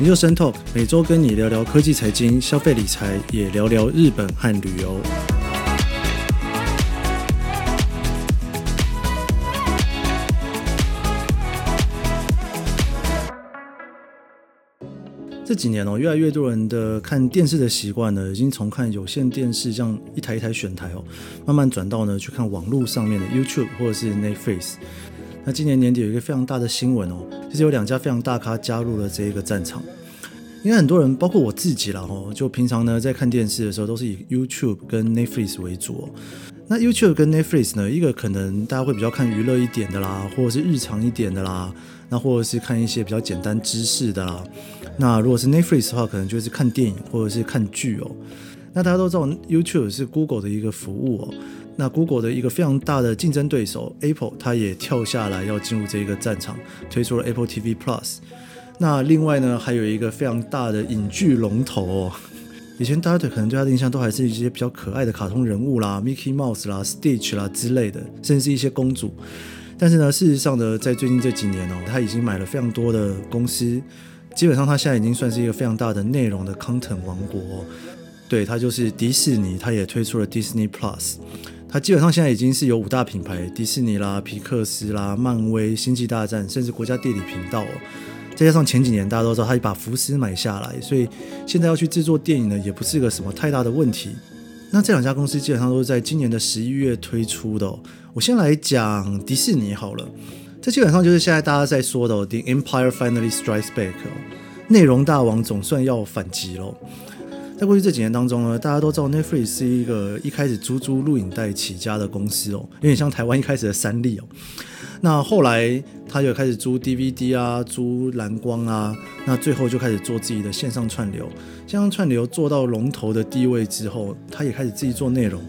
研究生 Talk 每周跟你聊聊科技、财经、消费、理财，也聊聊日本和旅游。这几年哦，越来越多人的看电视的习惯呢，已经从看有线电视这样一台一台选台哦，慢慢转到呢去看网络上面的 YouTube 或者是 Netflix。那今年年底有一个非常大的新闻哦，就是有两家非常大咖加入了这一个战场。因为很多人，包括我自己啦哦，就平常呢在看电视的时候，都是以 YouTube 跟 Netflix 为主哦。那 YouTube 跟 Netflix 呢，一个可能大家会比较看娱乐一点的啦，或者是日常一点的啦，那或者是看一些比较简单知识的啦。那如果是 Netflix 的话，可能就是看电影或者是看剧哦。那大家都知道 YouTube 是 Google 的一个服务哦。那 Google 的一个非常大的竞争对手 Apple，它也跳下来要进入这一个战场，推出了 Apple TV Plus。那另外呢，还有一个非常大的影剧龙头哦。以前大家对可能对它的印象都还是一些比较可爱的卡通人物啦，Mickey Mouse 啦，Stitch 啦之类的，甚至是一些公主。但是呢，事实上呢，在最近这几年哦，他已经买了非常多的公司，基本上他现在已经算是一个非常大的内容的 content 王国哦。对，它就是迪士尼，它也推出了 Disney Plus。它基本上现在已经是有五大品牌，迪士尼啦、皮克斯啦、漫威、星际大战，甚至国家地理频道。再加上前几年大家都知道，他把福斯买下来，所以现在要去制作电影呢，也不是个什么太大的问题。那这两家公司基本上都是在今年的十一月推出的哦。我先来讲迪士尼好了，这基本上就是现在大家在说的，《The Empire Finally Strikes Back》哦，内容大王总算要反击喽。在过去这几年当中呢，大家都知道 Netflix 是一个一开始租租录影带起家的公司哦，有点像台湾一开始的三立哦。那后来他就开始租 DVD 啊，租蓝光啊，那最后就开始做自己的线上串流。线上串流做到龙头的地位之后，他也开始自己做内容。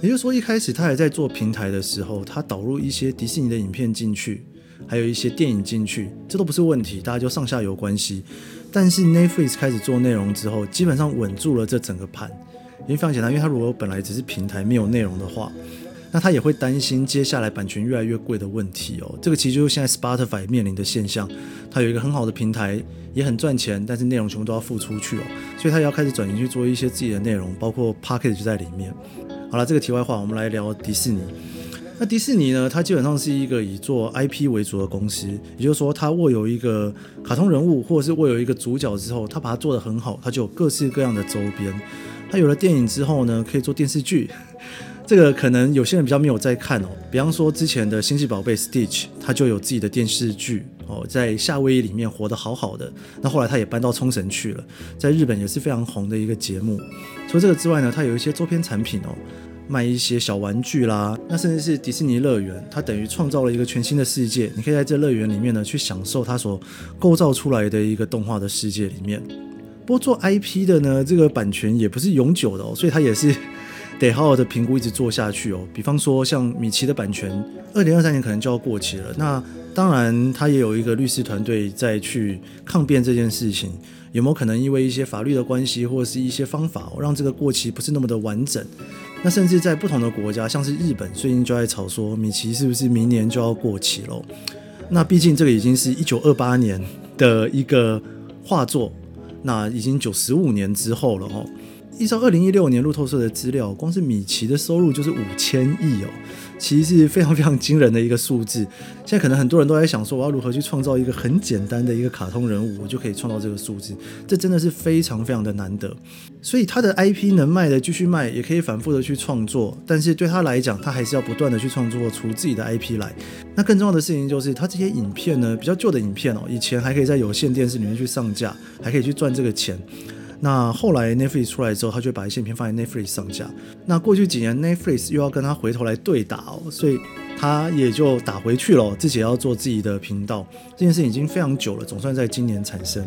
也就是说，一开始他还在做平台的时候，他导入一些迪士尼的影片进去，还有一些电影进去，这都不是问题，大家就上下游关系。但是 Netflix 开始做内容之后，基本上稳住了这整个盘。因为非常简单，因为他如果本来只是平台没有内容的话。那他也会担心接下来版权越来越贵的问题哦。这个其实就是现在 Spotify 面临的现象。它有一个很好的平台，也很赚钱，但是内容全部都要付出去哦。所以他也要开始转型去做一些自己的内容，包括 Podcast 就在里面。好了，这个题外话，我们来聊迪士尼。那迪士尼呢，它基本上是一个以做 IP 为主的公司，也就是说，它握有一个卡通人物，或者是握有一个主角之后，它把它做得很好，它就有各式各样的周边。它有了电影之后呢，可以做电视剧。这个可能有些人比较没有在看哦，比方说之前的星际宝贝 Stitch，他就有自己的电视剧哦，在夏威夷里面活得好好的。那后来他也搬到冲绳去了，在日本也是非常红的一个节目。除了这个之外呢，它有一些周边产品哦，卖一些小玩具啦，那甚至是迪士尼乐园，它等于创造了一个全新的世界。你可以在这乐园里面呢，去享受它所构造出来的一个动画的世界里面。不过做 IP 的呢，这个版权也不是永久的哦，所以它也是。得好好的评估，一直做下去哦。比方说，像米奇的版权，二零二三年可能就要过期了。那当然，它也有一个律师团队在去抗辩这件事情，有没有可能因为一些法律的关系，或者是一些方法，让这个过期不是那么的完整？那甚至在不同的国家，像是日本，最近就在吵说，米奇是不是明年就要过期了？那毕竟这个已经是一九二八年的一个画作，那已经九十五年之后了哦。依照二零一六年路透社的资料，光是米奇的收入就是五千亿哦，其实是非常非常惊人的一个数字。现在可能很多人都在想说，我要如何去创造一个很简单的一个卡通人物，我就可以创造这个数字，这真的是非常非常的难得。所以他的 IP 能卖的继续卖，也可以反复的去创作，但是对他来讲，他还是要不断的去创作出自己的 IP 来。那更重要的事情就是，他这些影片呢，比较旧的影片哦，以前还可以在有线电视里面去上架，还可以去赚这个钱。那后来 Netflix 出来之后，他就把一些片放在 Netflix 上架。那过去几年 Netflix 又要跟他回头来对打哦，所以他也就打回去了，自己也要做自己的频道。这件事已经非常久了，总算在今年产生。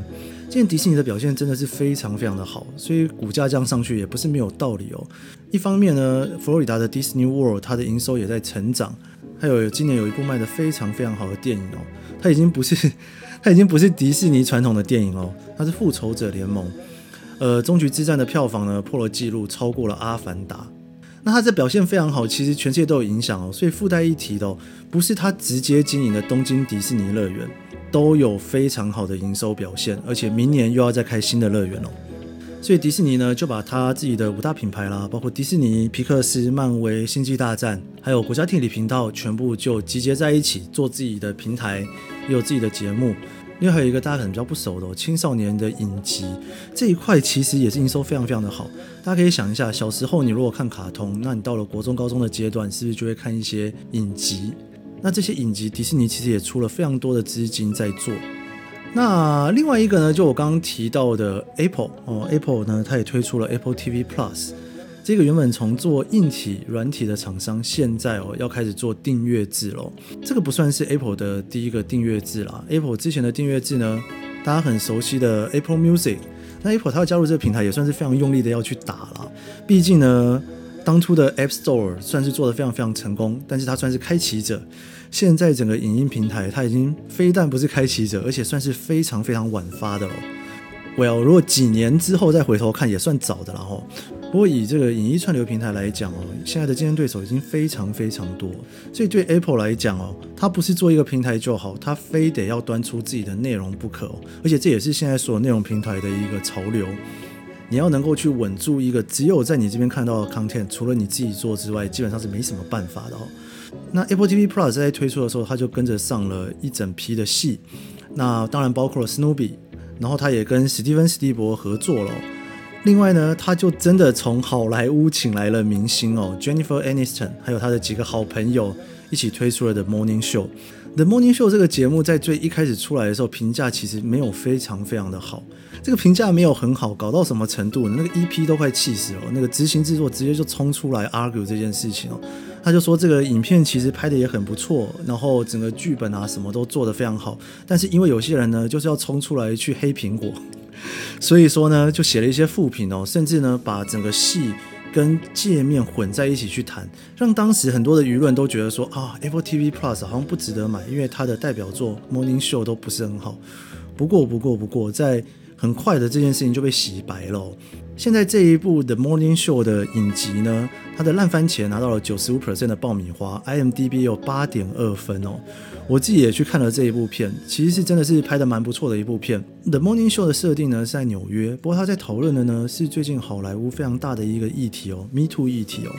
今年迪士尼的表现真的是非常非常的好，所以股价这样上去也不是没有道理哦。一方面呢，佛罗里达的 Disney World 它的营收也在成长，还有今年有一部卖得非常非常好的电影哦，它已经不是 它已经不是迪士尼传统的电影哦，它是复仇者联盟。呃，终局之战的票房呢，破了纪录，超过了《阿凡达》。那它这表现非常好，其实全世界都有影响哦。所以附带一提的哦，不是它直接经营的东京迪士尼乐园，都有非常好的营收表现，而且明年又要再开新的乐园了。所以迪士尼呢，就把他自己的五大品牌啦，包括迪士尼、皮克斯、漫威、星际大战，还有国家地理频道，全部就集结在一起，做自己的平台，也有自己的节目。另外还有一个大家可能比较不熟的，青少年的影集这一块，其实也是营收非常非常的好。大家可以想一下，小时候你如果看卡通，那你到了国中、高中的阶段，是不是就会看一些影集？那这些影集，迪士尼其实也出了非常多的资金在做。那另外一个呢，就我刚刚提到的 Apple 哦，Apple 呢，它也推出了 Apple TV Plus。这个原本从做硬体、软体的厂商，现在哦要开始做订阅制喽。这个不算是 Apple 的第一个订阅制啦。Apple 之前的订阅制呢，大家很熟悉的 Apple Music。那 Apple 它要加入这个平台，也算是非常用力的要去打了。毕竟呢，当初的 App Store 算是做得非常非常成功，但是它算是开启者。现在整个影音平台，它已经非但不是开启者，而且算是非常非常晚发的了。Well，如果几年之后再回头看，也算早的了哈。不过以这个影音串流平台来讲哦，现在的竞争对手已经非常非常多，所以对 Apple 来讲哦，它不是做一个平台就好，它非得要端出自己的内容不可。而且这也是现在所有内容平台的一个潮流，你要能够去稳住一个只有在你这边看到的 content，除了你自己做之外，基本上是没什么办法的哦。那 Apple TV Plus 在推出的时候，它就跟着上了一整批的戏，那当然包括了 Snoopy，然后它也跟史蒂芬史蒂伯合作了。另外呢，他就真的从好莱坞请来了明星哦，Jennifer Aniston，还有他的几个好朋友一起推出了 The Morning Show。The Morning Show 这个节目在最一开始出来的时候，评价其实没有非常非常的好。这个评价没有很好，搞到什么程度呢？那个 EP 都快气死了。那个执行制作直接就冲出来 argue 这件事情哦。他就说这个影片其实拍得也很不错，然后整个剧本啊什么都做得非常好。但是因为有些人呢，就是要冲出来去黑苹果，所以说呢，就写了一些副评哦，甚至呢把整个戏。跟界面混在一起去谈，让当时很多的舆论都觉得说啊，Apple TV Plus 好像不值得买，因为它的代表作 Morning Show 都不是很好。不过，不过，不过，在很快的这件事情就被洗白了。现在这一部 The Morning Show 的影集呢，它的烂番茄拿到了九十五 percent 的爆米花，IMDB 有八点二分哦。我自己也去看了这一部片，其实是真的是拍得蛮不错的一部片。The Morning Show 的设定呢是在纽约，不过他在讨论的呢是最近好莱坞非常大的一个议题哦，Me Too 议题哦。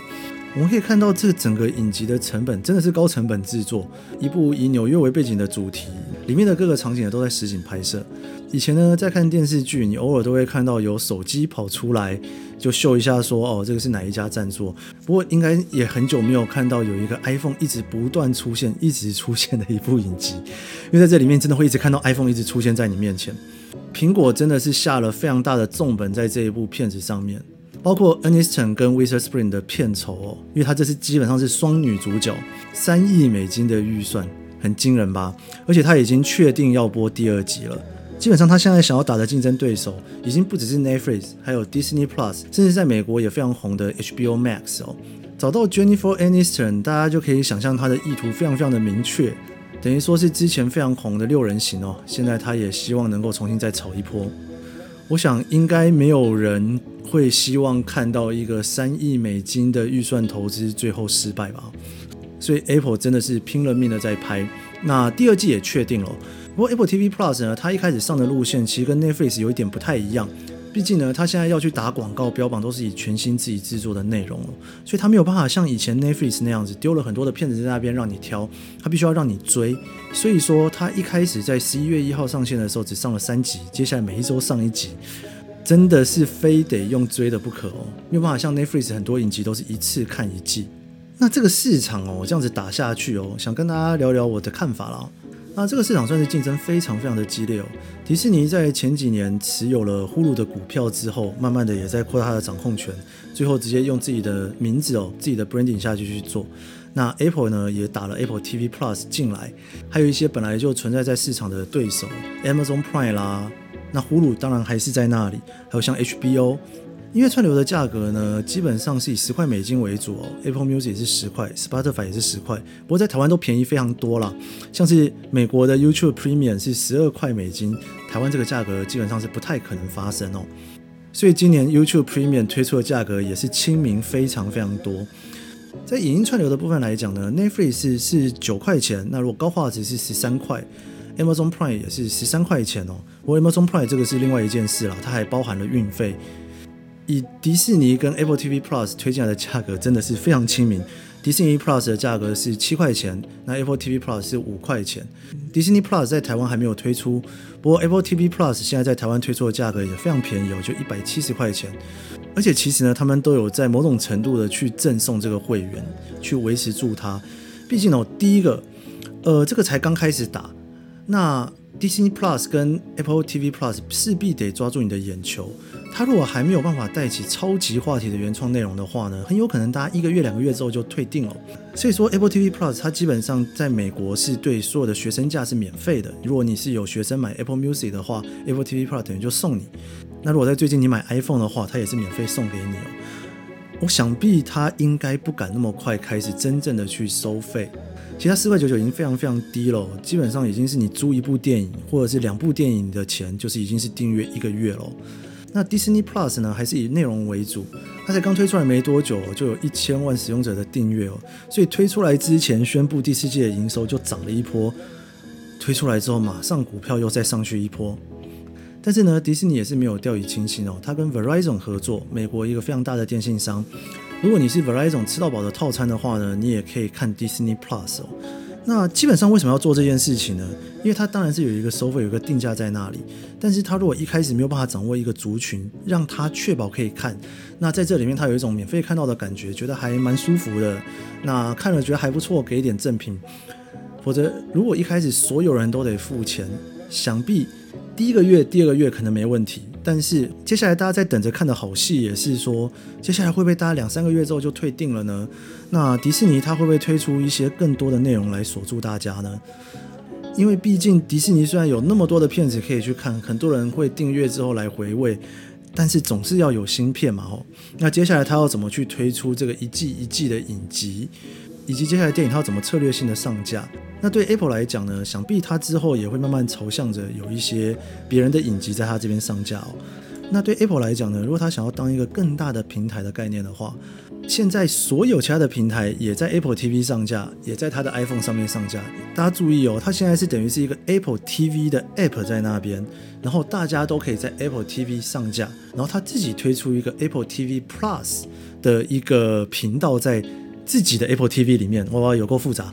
我们可以看到这整个影集的成本真的是高成本制作，一部以纽约为背景的主题，里面的各个场景呢都在实景拍摄。以前呢，在看电视剧，你偶尔都会看到有手机跑出来，就秀一下说，哦，这个是哪一家赞助。不过，应该也很久没有看到有一个 iPhone 一直不断出现、一直出现的一部影集，因为在这里面真的会一直看到 iPhone 一直出现在你面前。苹果真的是下了非常大的重本在这一部片子上面，包括 Aniston 跟 w i s e r Spring 的片酬哦，因为它这次基本上是双女主角，三亿美金的预算，很惊人吧？而且它已经确定要播第二集了。基本上，他现在想要打的竞争对手已经不只是 Netflix，还有 Disney Plus，甚至在美国也非常红的 HBO Max 哦。找到 Jennifer Aniston，大家就可以想象他的意图非常非常的明确，等于说是之前非常红的六人行哦，现在他也希望能够重新再炒一波。我想应该没有人会希望看到一个三亿美金的预算投资最后失败吧，所以 Apple 真的是拼了命的在拍，那第二季也确定了。不过 Apple TV Plus 呢，它一开始上的路线其实跟 Netflix 有一点不太一样。毕竟呢，他现在要去打广告，标榜都是以全新自己制作的内容了，所以他没有办法像以前 Netflix 那样子丢了很多的片子在那边让你挑，他必须要让你追。所以说，他一开始在十一月一号上线的时候只上了三集，接下来每一周上一集，真的是非得用追的不可哦，没有办法像 Netflix 很多影集都是一次看一季。那这个市场哦，这样子打下去哦，想跟大家聊聊我的看法了。那这个市场算是竞争非常非常的激烈哦。迪士尼在前几年持有了 Hulu 的股票之后，慢慢的也在扩大它的掌控权，最后直接用自己的名字哦，自己的 branding 下去去做。那 Apple 呢也打了 Apple TV Plus 进来，还有一些本来就存在在市场的对手，Amazon Prime 啦，那 Hulu 当然还是在那里，还有像 HBO。音乐串流的价格呢，基本上是以十块美金为主哦。Apple Music 是十块，Spotify 也是十块。不过在台湾都便宜非常多啦，像是美国的 YouTube Premium 是十二块美金，台湾这个价格基本上是不太可能发生哦。所以今年 YouTube Premium 推出的价格也是亲民非常非常多。在影音串流的部分来讲呢，Netflix 是九块钱，那如果高画质是十三块 Amazon Prime 也是十三块钱哦。不过 Amazon Prime 这个是另外一件事了，它还包含了运费。以迪士尼跟 Apple TV Plus 推进来的价格真的是非常亲民。迪士尼 Plus 的价格是七块钱，那 Apple TV Plus 是五块钱。迪士尼 Plus 在台湾还没有推出，不过 Apple TV Plus 现在在台湾推出的价格也非常便宜哦，就一百七十块钱。而且其实呢，他们都有在某种程度的去赠送这个会员，去维持住它。毕竟哦，第一个，呃，这个才刚开始打，那 Disney Plus 跟 Apple TV Plus 势必得抓住你的眼球。它如果还没有办法带起超级话题的原创内容的话呢，很有可能大家一个月、两个月之后就退订了。所以说，Apple TV Plus 它基本上在美国是对所有的学生价是免费的。如果你是有学生买 Apple Music 的话，Apple TV Plus 等于就送你。那如果在最近你买 iPhone 的话，它也是免费送给你哦。我想必他应该不敢那么快开始真正的去收费。其实它四块九九已经非常非常低了，基本上已经是你租一部电影或者是两部电影的钱，就是已经是订阅一个月了。那 Disney Plus 呢，还是以内容为主，它才刚推出来没多久，就有一千万使用者的订阅哦，所以推出来之前宣布第四季的营收就涨了一波，推出来之后马上股票又再上去一波。但是呢，迪士尼也是没有掉以轻心哦，它跟 Verizon 合作，美国一个非常大的电信商，如果你是 Verizon 吃到饱的套餐的话呢，你也可以看 Disney Plus 哦。那基本上为什么要做这件事情呢？因为它当然是有一个收费，有一个定价在那里。但是它如果一开始没有办法掌握一个族群，让它确保可以看，那在这里面它有一种免费看到的感觉，觉得还蛮舒服的。那看了觉得还不错，给一点赠品。否则如果一开始所有人都得付钱，想必第一个月、第二个月可能没问题。但是接下来大家在等着看的好戏也是说，接下来会不会大家两三个月之后就退订了呢？那迪士尼它会不会推出一些更多的内容来锁住大家呢？因为毕竟迪士尼虽然有那么多的片子可以去看，很多人会订阅之后来回味，但是总是要有新片嘛吼。那接下来它要怎么去推出这个一季一季的影集？以及接下来电影它要怎么策略性的上架？那对 Apple 来讲呢？想必它之后也会慢慢朝向着有一些别人的影集在它这边上架哦。那对 Apple 来讲呢？如果它想要当一个更大的平台的概念的话，现在所有其他的平台也在 Apple TV 上架，也在它的 iPhone 上面上架。大家注意哦，它现在是等于是一个 Apple TV 的 App 在那边，然后大家都可以在 Apple TV 上架，然后它自己推出一个 Apple TV Plus 的一个频道在。自己的 Apple TV 里面，哇，有够复杂，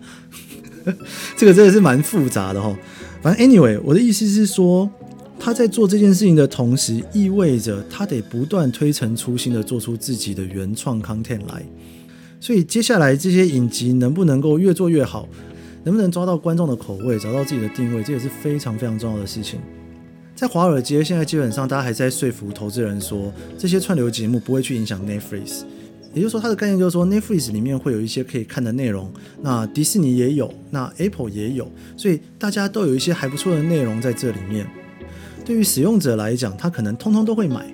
这个真的是蛮复杂的哈。反正 anyway，我的意思是说，他在做这件事情的同时，意味着他得不断推陈出新的做出自己的原创 content 来。所以接下来这些影集能不能够越做越好，能不能抓到观众的口味，找到自己的定位，这也是非常非常重要的事情。在华尔街，现在基本上大家还在说服投资人说，这些串流节目不会去影响 Netflix。也就是说，它的概念就是说，Netflix 里面会有一些可以看的内容，那迪士尼也有，那 Apple 也有，所以大家都有一些还不错的内容在这里面。对于使用者来讲，他可能通通都会买。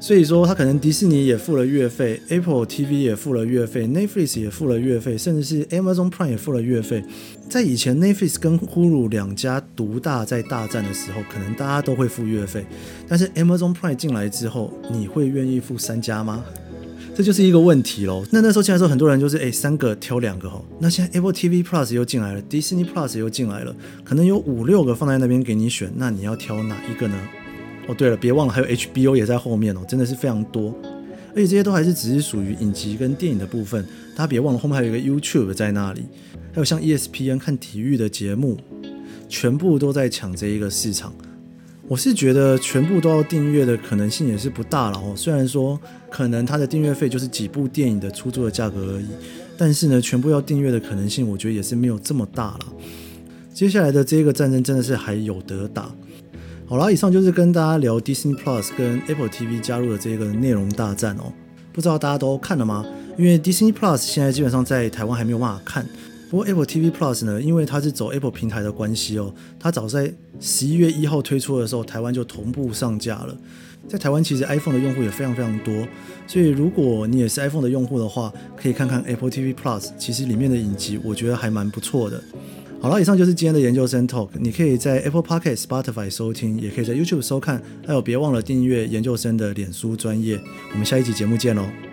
所以说，他可能迪士尼也付了月费，Apple TV 也付了月费，Netflix 也付了月费，甚至是 Amazon Prime 也付了月费。在以前，Netflix 跟 Hulu 两家独大在大战的时候，可能大家都会付月费。但是 Amazon Prime 进来之后，你会愿意付三家吗？这就是一个问题喽。那那时候进来的时候，很多人就是诶三个挑两个哈。那现在 Apple TV Plus 又进来了，Disney Plus 又进来了，可能有五六个放在那边给你选。那你要挑哪一个呢？哦，对了，别忘了还有 HBO 也在后面哦，真的是非常多。而且这些都还是只是属于影集跟电影的部分。大家别忘了后面还有一个 YouTube 在那里，还有像 ESPN 看体育的节目，全部都在抢这一个市场。我是觉得全部都要订阅的可能性也是不大了哦。虽然说可能它的订阅费就是几部电影的出租的价格而已，但是呢，全部要订阅的可能性，我觉得也是没有这么大了。接下来的这个战争真的是还有得打。好啦，以上就是跟大家聊 Disney Plus 跟 Apple TV 加入的这个内容大战哦。不知道大家都看了吗？因为 Disney Plus 现在基本上在台湾还没有办法看。不过 Apple TV Plus 呢，因为它是走 Apple 平台的关系哦，它早在十一月一号推出的时候，台湾就同步上架了。在台湾其实 iPhone 的用户也非常非常多，所以如果你也是 iPhone 的用户的话，可以看看 Apple TV Plus，其实里面的影集我觉得还蛮不错的。好了，以上就是今天的研究生 Talk，你可以在 Apple Podcast、Spotify 收听，也可以在 YouTube 收看，还有别忘了订阅研究生的脸书专业。我们下一集节目见喽。